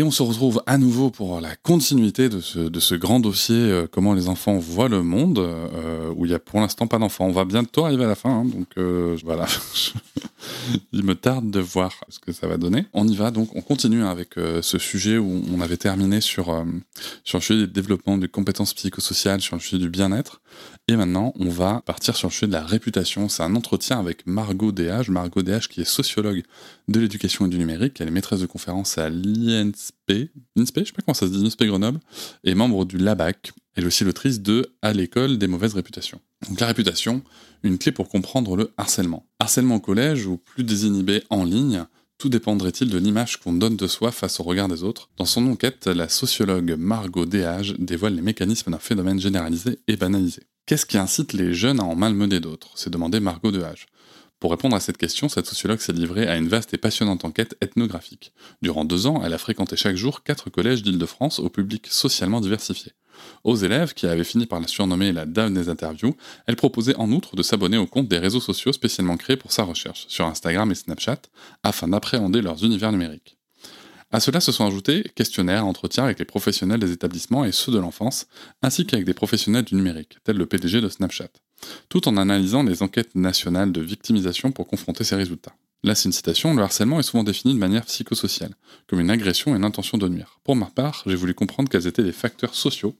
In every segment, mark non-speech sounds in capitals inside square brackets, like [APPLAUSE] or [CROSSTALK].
Et on se retrouve à nouveau pour la continuité de ce, grand dossier euh, Comment les enfants voient le monde, euh, où il y a pour l'instant pas d'enfants. On va bientôt arriver à la fin, hein, donc euh, voilà. [LAUGHS] il me tarde de voir ce que ça va donner. On y va donc, on continue avec ce sujet où on avait terminé sur, sur le sujet du développement des compétences psychosociales, sur le sujet du bien-être. Et maintenant, on va partir sur le sujet de la réputation. C'est un entretien avec Margot Dh, Margot Dh qui est sociologue de l'éducation et du numérique. Elle est maîtresse de conférence à l'INSP, INSP, je sais pas comment ça se dit, INSP Grenoble, et membre du LABAC. Elle est aussi l'autrice de À l'école des mauvaises réputations. Donc la réputation, une clé pour comprendre le harcèlement. Harcèlement au collège ou plus désinhibé en ligne, tout dépendrait-il de l'image qu'on donne de soi face au regard des autres Dans son enquête, la sociologue Margot Dehage dévoile les mécanismes d'un phénomène généralisé et banalisé. Qu'est-ce qui incite les jeunes à en malmener d'autres s'est demandé Margot Dehage. Pour répondre à cette question, cette sociologue s'est livrée à une vaste et passionnante enquête ethnographique. Durant deux ans, elle a fréquenté chaque jour quatre collèges d'Île-de-France au public socialement diversifié. Aux élèves, qui avaient fini par la surnommer la dame des interviews, elle proposait en outre de s'abonner au compte des réseaux sociaux spécialement créés pour sa recherche, sur Instagram et Snapchat, afin d'appréhender leurs univers numériques. À cela se sont ajoutés questionnaires, entretiens avec les professionnels des établissements et ceux de l'enfance, ainsi qu'avec des professionnels du numérique, tels le PDG de Snapchat, tout en analysant les enquêtes nationales de victimisation pour confronter ces résultats. Une citation, le harcèlement est souvent défini de manière psychosociale, comme une agression et une intention de nuire. Pour ma part, j'ai voulu comprendre quels étaient les facteurs sociaux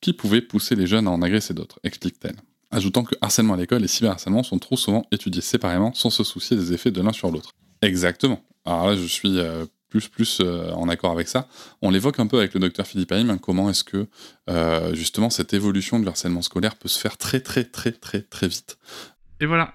qui pouvaient pousser les jeunes à en agresser d'autres, explique-t-elle. Ajoutant que harcèlement à l'école et cyberharcèlement sont trop souvent étudiés séparément sans se soucier des effets de l'un sur l'autre. Exactement. Alors là, je suis euh, plus plus euh, en accord avec ça. On l'évoque un peu avec le docteur Philippe Haïm, hein, comment est-ce que euh, justement cette évolution de harcèlement scolaire peut se faire très très très très très vite. Et voilà,